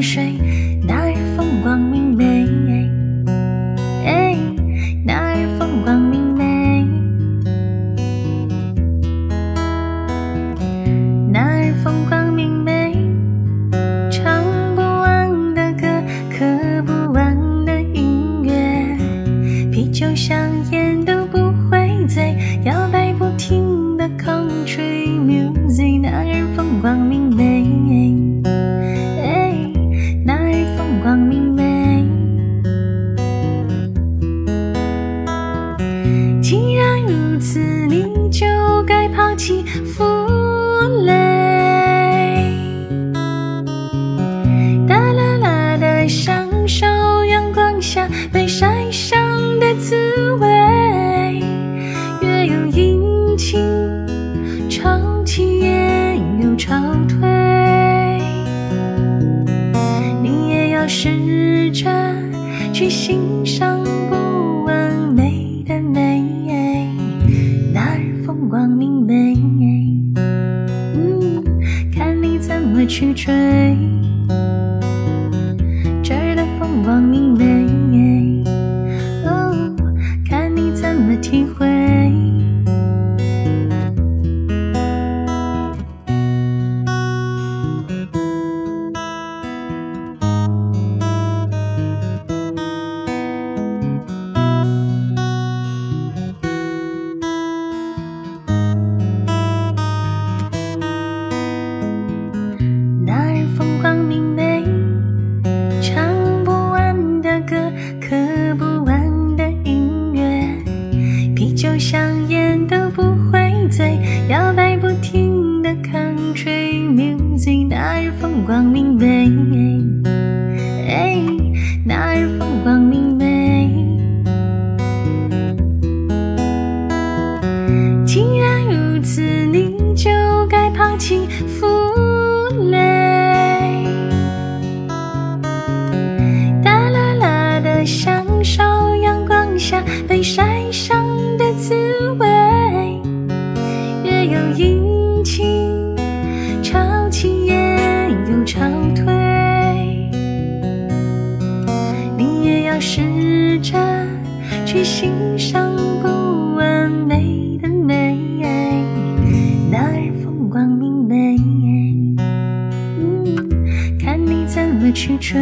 水，那日风光明媚。那日风光明媚。那日风光明媚，唱不完的歌，刻不完的音乐，啤酒香烟。起负累。哒啦啦的享受阳光下被晒伤的滋味，月有阴晴，潮起也有潮退。你也要试着去欣赏去追。这儿的风光明媚，哦，看你怎么体会。就像烟都不会醉，摇摆不停的 country music。那日风光明媚，去欣赏不完美的美，那儿风光明媚。嗯，看你怎么去追。